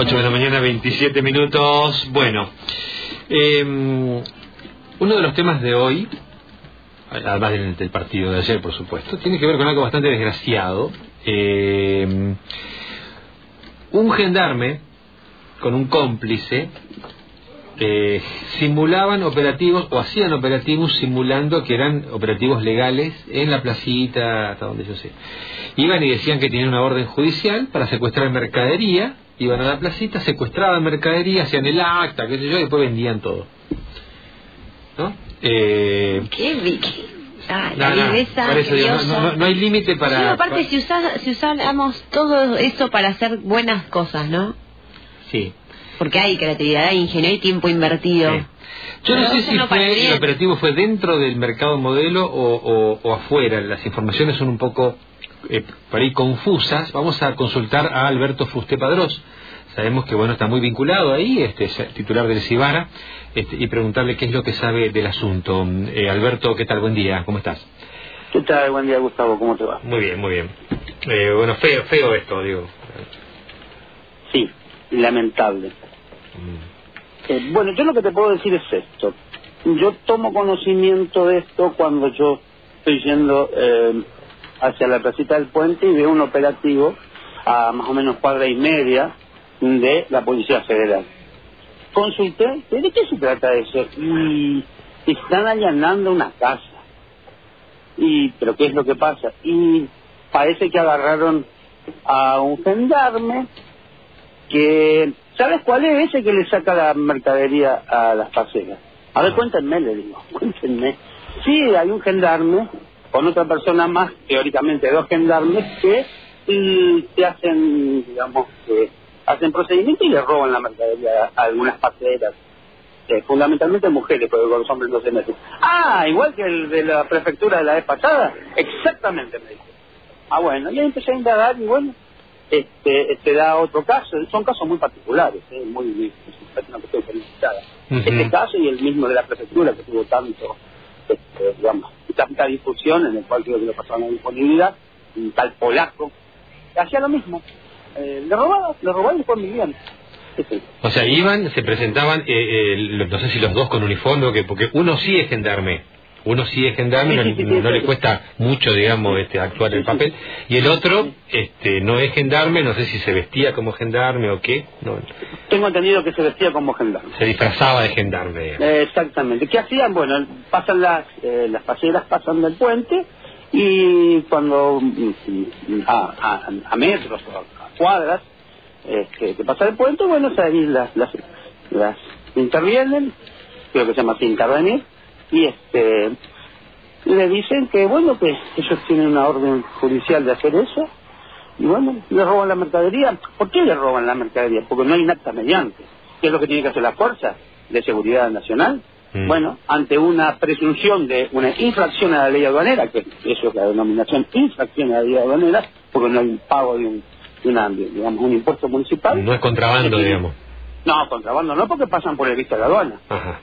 8 de la mañana, 27 minutos. Bueno, eh, uno de los temas de hoy, además del, del, partido de ayer, por supuesto, tiene que ver con algo bastante desgraciado. Eh, un gendarme con un cómplice eh, simulaban operativos o hacían operativos simulando que eran operativos legales en la placita, hasta donde yo sé. Iban y decían que tenían una orden judicial para secuestrar mercadería, iban a la placita, secuestraban mercadería, hacían el acta, qué sé yo, y después vendían todo. ¿No? Eh, ¿Qué, Vicky? Ah, la no, no, no, no, hay límite para... Sí, aparte, para... si, usa, si usáramos todo eso para hacer buenas cosas, ¿no? Sí. Porque hay creatividad, hay ingenio, hay tiempo invertido. Sí. Yo no sé si fue, el operativo fue dentro del mercado modelo o, o, o afuera. Las informaciones son un poco eh, por ahí confusas. Vamos a consultar a Alberto Fuste Padrós. Sabemos que bueno está muy vinculado ahí, este titular del Cibara, este, y preguntarle qué es lo que sabe del asunto. Eh, Alberto, ¿qué tal? Buen día, ¿cómo estás? ¿Qué tal? Buen día, Gustavo, ¿cómo te va? Muy bien, muy bien. Eh, bueno, feo, feo esto, digo. Sí, lamentable. Eh, bueno, yo lo que te puedo decir es esto. Yo tomo conocimiento de esto cuando yo estoy yendo eh, hacia la placita del puente y veo un operativo a más o menos cuadra y media de la Policía Federal. Consulté, ¿de qué se trata eso? Y están allanando una casa. Y, ¿Pero qué es lo que pasa? Y parece que agarraron a un gendarme que ¿Sabes cuál es ese que le saca la mercadería a las paseras? A ver, cuéntenme, le digo, cuéntenme. Sí, hay un gendarme con otra persona más, teóricamente dos gendarmes, que y, se hacen, digamos, que hacen procedimiento y le roban la mercadería a algunas paseras. Eh, fundamentalmente mujeres, porque con los hombres no se meten. Ah, igual que el de la prefectura de la vez pasada. Exactamente, me dijo. Ah, bueno, y ahí empecé a indagar y bueno, este, este da otro caso, son casos muy particulares, ¿eh? muy, muy una cuestión felicitada. Uh -huh. Este caso y el mismo de la prefectura que tuvo tanto, este, tanta difusión en el cual creo que lo pasaron a disponibilidad, un tal polaco, hacía lo mismo, eh, le robaba, le robaba y después vivían. O sea, iban, se presentaban, eh, eh, no sé si los dos con uniforme porque uno sí es gendarme, uno sí es gendarme, no, no, no, le cuesta mucho, digamos, este, actuar el papel, y el otro este, no es gendarme, no sé si se vestía como gendarme o qué. No. Tengo entendido que se vestía como gendarme. Se disfrazaba de gendarme. Eh, exactamente. ¿Qué hacían? Bueno, pasan las, eh, las paseras pasan del puente y cuando a, a, a metros o a cuadras este, que pasa el puente, bueno, ahí las, las, las intervienen, creo que se llama así intervenir, y este le dicen que bueno que ellos tienen una orden judicial de hacer eso y bueno le roban la mercadería ¿por qué le roban la mercadería? porque no hay nada mediante ¿qué es lo que tiene que hacer la fuerza de seguridad nacional? Mm. bueno ante una presunción de una infracción a la ley aduanera que eso es la denominación infracción a la ley aduanera porque no hay un pago de un, de una, digamos un impuesto municipal no es contrabando digamos no contrabando no porque pasan por el visto de la aduana Ajá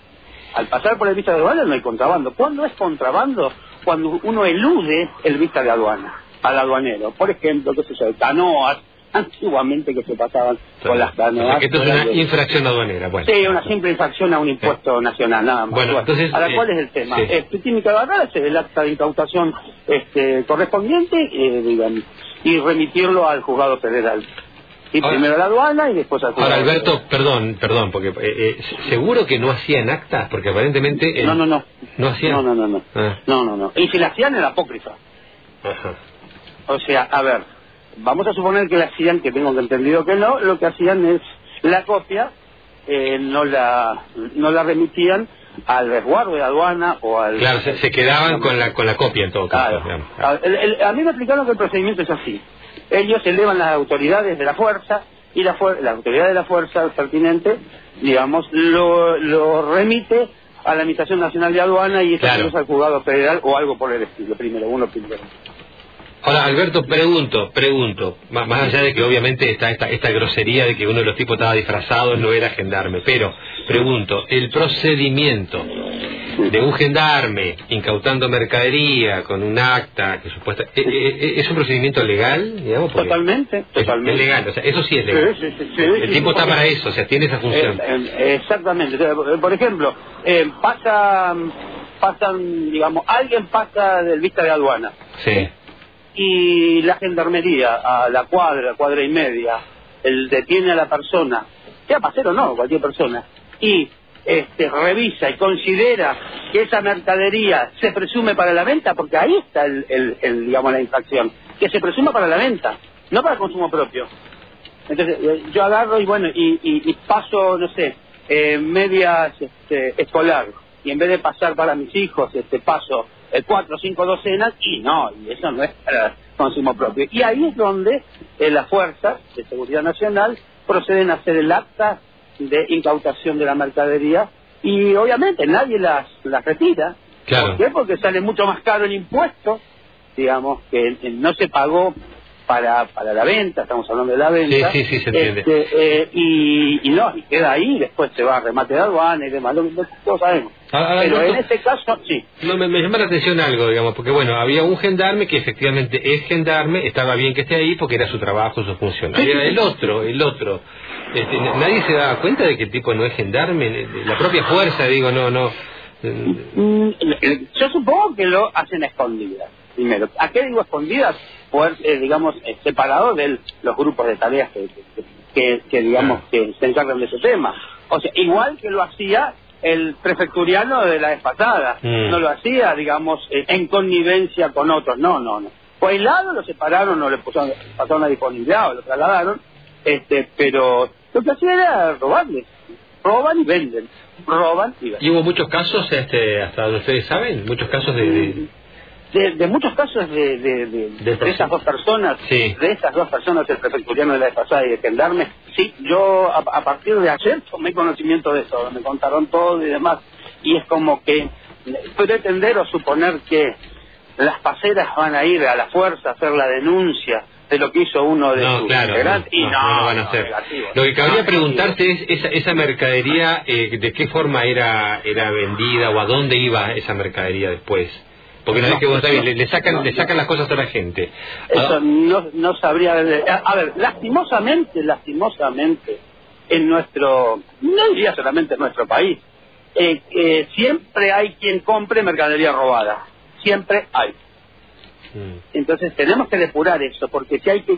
al pasar por el vista de aduana no hay contrabando. ¿Cuándo es contrabando? Cuando uno elude el vista de aduana al aduanero. Por ejemplo, qué sé yo, canoas, antiguamente que se pasaban sí. con las canoas. esto es una infracción aduanera. Bueno. Sí, una simple infracción a un impuesto sí. nacional, nada más. Bueno, bueno entonces, Ahora, ¿cuál eh, es el tema? Sí. Este, tiene que agarrarse el acta de incautación este, correspondiente eh, y remitirlo al juzgado federal. Y ahora, primero la aduana y después al Ahora, Alberto, perdón, perdón, porque eh, eh, seguro que no hacían actas, porque aparentemente... No, no, no. ¿No hacían? No, no, no. No, ah. no, no, no. Y si la hacían era apócrifa. Ajá. O sea, a ver, vamos a suponer que la hacían, que tengo entendido que no, lo que hacían es la copia, eh, no la no la remitían al resguardo de aduana o al... Claro, se, se quedaban con la, con la copia en todo caso. Claro. A, el, el, a mí me explicaron que el procedimiento es así ellos elevan las autoridades de la fuerza y la, fuer la autoridad de la fuerza pertinente, digamos, lo, lo remite a la Administración Nacional de Aduana y eso claro. al juzgado federal o algo por el estilo, primero uno, primero. Ahora, Alberto, pregunto, pregunto, más, más allá de que obviamente está esta, esta grosería de que uno de los tipos estaba disfrazado, no era gendarme, pero pregunto, el procedimiento de un gendarme incautando mercadería con un acta que supuesta eh, eh, eh, es un procedimiento legal digamos totalmente es, totalmente. es legal o sea eso sí es legal. Sí, sí, sí, el tipo está para eso o sea tiene esa función. Eh, eh, exactamente. Sea, Por ejemplo, eh, pasa, pasan, digamos, alguien pasa del vista de aduana. Sí. Y la gendarmería a la cuadra, cuadra y media, el detiene a la persona, sea pasero o no, cualquier persona, y este, revisa y considera que esa mercadería se presume para la venta, porque ahí está el, el- el, digamos la infracción, que se presuma para la venta, no para consumo propio. Entonces, eh, yo agarro y bueno, y, y- y paso, no sé, eh, medias este, escolar, y en vez de pasar para mis hijos, este paso eh, cuatro o cinco docenas, y no, y eso no es para consumo propio. Y ahí es donde eh, las fuerzas de seguridad nacional proceden a hacer el acta de incautación de la mercadería, y obviamente nadie las, las retira. Claro. ¿Por qué? Porque sale mucho más caro el impuesto, digamos, que no se pagó para, para la venta, estamos hablando de la venta. Sí, sí, sí, se entiende. Este, eh, y, y no, y queda ahí, después se va a remate de aduana y demás, lo, lo- todos sabemos. Ah, ah, Pero no, en este caso, sí. No, me, me llama la atención algo, digamos, porque bueno, había un gendarme que efectivamente es gendarme, estaba bien que esté ahí porque era su trabajo, su función. Había el otro, el otro. Este, nadie se daba cuenta de que el tipo no es gendarme, la propia fuerza, digo, no, no. Mm, eh, Yo supongo que lo hacen a escondidas, primero. ¿A qué digo escondidas? Poder, eh, digamos, eh, separado de los grupos de tareas que, que, que- que, digamos, que se encargan de ese tema. O sea, igual que lo hacía el prefecturiano de la vez pasada. Mm. No lo hacía, digamos, eh, en connivencia con otros. No, no, no. Fue aislado, lo separaron, o le pusieron, pasaron a disponibilidad, o lo trasladaron. Este, pero lo que hacía era robarles. Roban y venden. Roban y venden. Y hubo muchos casos, este, hasta donde ustedes saben, muchos casos de... de- de, de muchos casos de, de, de- De de esas dos personas, Sí. de esas dos personas, el prefecturiano de la vez pasada y el gendarme, sí, yo a, a partir de ayer tomé conocimiento de eso, me contaron todo y demás, y es como que pretender o suponer que las paseras van a ir a la fuerza a hacer la denuncia de lo que hizo uno de No, sus claro, no, y no, no, lo van a hacer. Lo que cabría preguntarse es esa, esa mercadería, eh, de qué forma era era vendida o a dónde iba esa mercadería después. Porque una No, vez que vos le, le sacan le sacan las cosas a la gente. Eso Ah, no, no sabría... A, a ver, lastimosamente, lastimosamente, en nuestro, no diría solamente en nuestro país, eh, eh, siempre hay quien compre mercadería robada. Siempre hay. Mm, Entonces tenemos que depurar eso, porque si hay, que,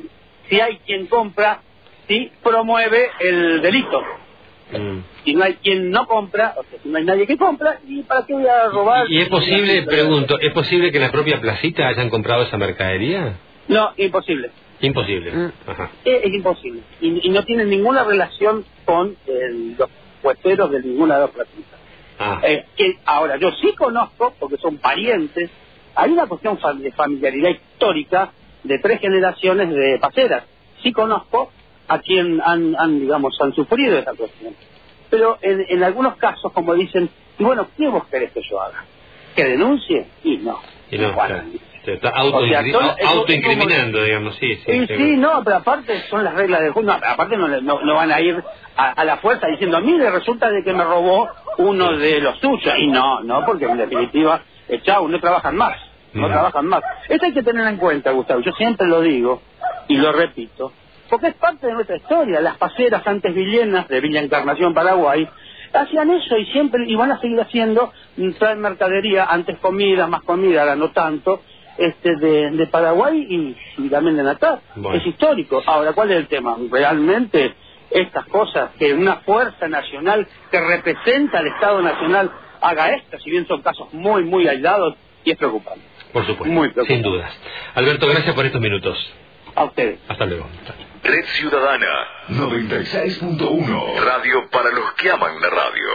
si hay quien compra, sí promueve el delito. mm. Si no hay quien no compra, o sea, si no hay nadie que compra, ¿y para qué voy a robar? Y es posible, pregunto, ¿es posible que en la propia placita hayan comprado esa mercadería? No, imposible. Imposible. Mm. Ajá. Es, es imposible. Y, y no tiene ninguna relación con el- los puesteros de ninguna de las platitas. Ah, Eh, que ahora, yo sí conozco, porque son parientes, hay una cuestión de familiaridad histórica de tres generaciones de paseras. Sí conozco a quien han, han, digamos, han sufrido esa cuestión. Pero en, en algunos casos, como dicen, y bueno, ¿qué vos querés que yo haga? ¿Que denuncie? Y no. y no, Bueno. Se está auto, O sea, autoincriminando, digamos, sí, sí. Seguro. sí, no, pero aparte son las reglas del juego. No, aparte no, no, no van a ir a, a la fuerza diciendo, mire, resulta de que me robó uno de los suyos. Y no, no, porque en definitiva, eh, chau, no trabajan más. No trabajan más. Esto hay que tener en cuenta, Gustavo. Yo siempre lo digo y lo repito, porque es parte de nuestra historia. Las paseras antes villenas de Villa Encarnación, Paraguay, hacían eso y siempre, y van a seguir haciendo, mm, traen mercadería, antes comida, más comida, ahora no tanto, este de, de Paraguay y, y también de Natal. Bueno. Es histórico. Ahora, ¿cuál es el tema? Realmente estas cosas, que una fuerza nacional que representa al Estado Nacional haga esto, si bien son casos muy, muy aislados, y es preocupante. Por supuesto, Muy sin dudas. Alberto, gracias por estos minutos. A ustedes. Hasta luego. Red Ciudadana, 96.1. radio para los que aman la radio.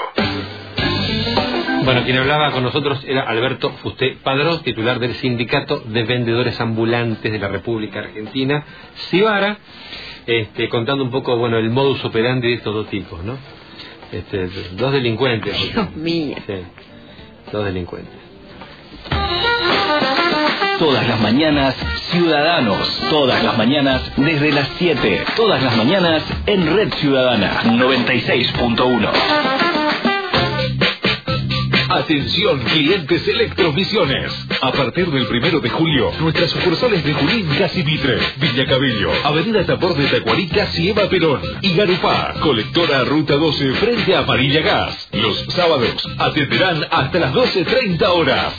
Bueno, quien hablaba con nosotros era Alberto Fusté Padrós, titular del Sindicato de Vendedores Ambulantes de la República Argentina, Cibara, este, contando un poco, bueno, el modus operandi de estos dos tipos, ¿no? Este, dos delincuentes. Dios mío. Sí, dos delincuentes. Todas las mañanas, Ciudadanos. Todas las mañanas, desde las 7. Todas las mañanas, en Red Ciudadana. 96.1. Atención, clientes Electrovisiones. A partir del primero de julio, nuestras sucursales de Junín, Casivitre, Villa Cabello, Avenida Tapor de Tacuarí, casi Eva Perón y Garupá, colectora Ruta 12 frente a Amarilla Gas. Los sábados atenderán hasta las 12.30 horas.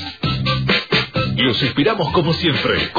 Los esperamos como siempre.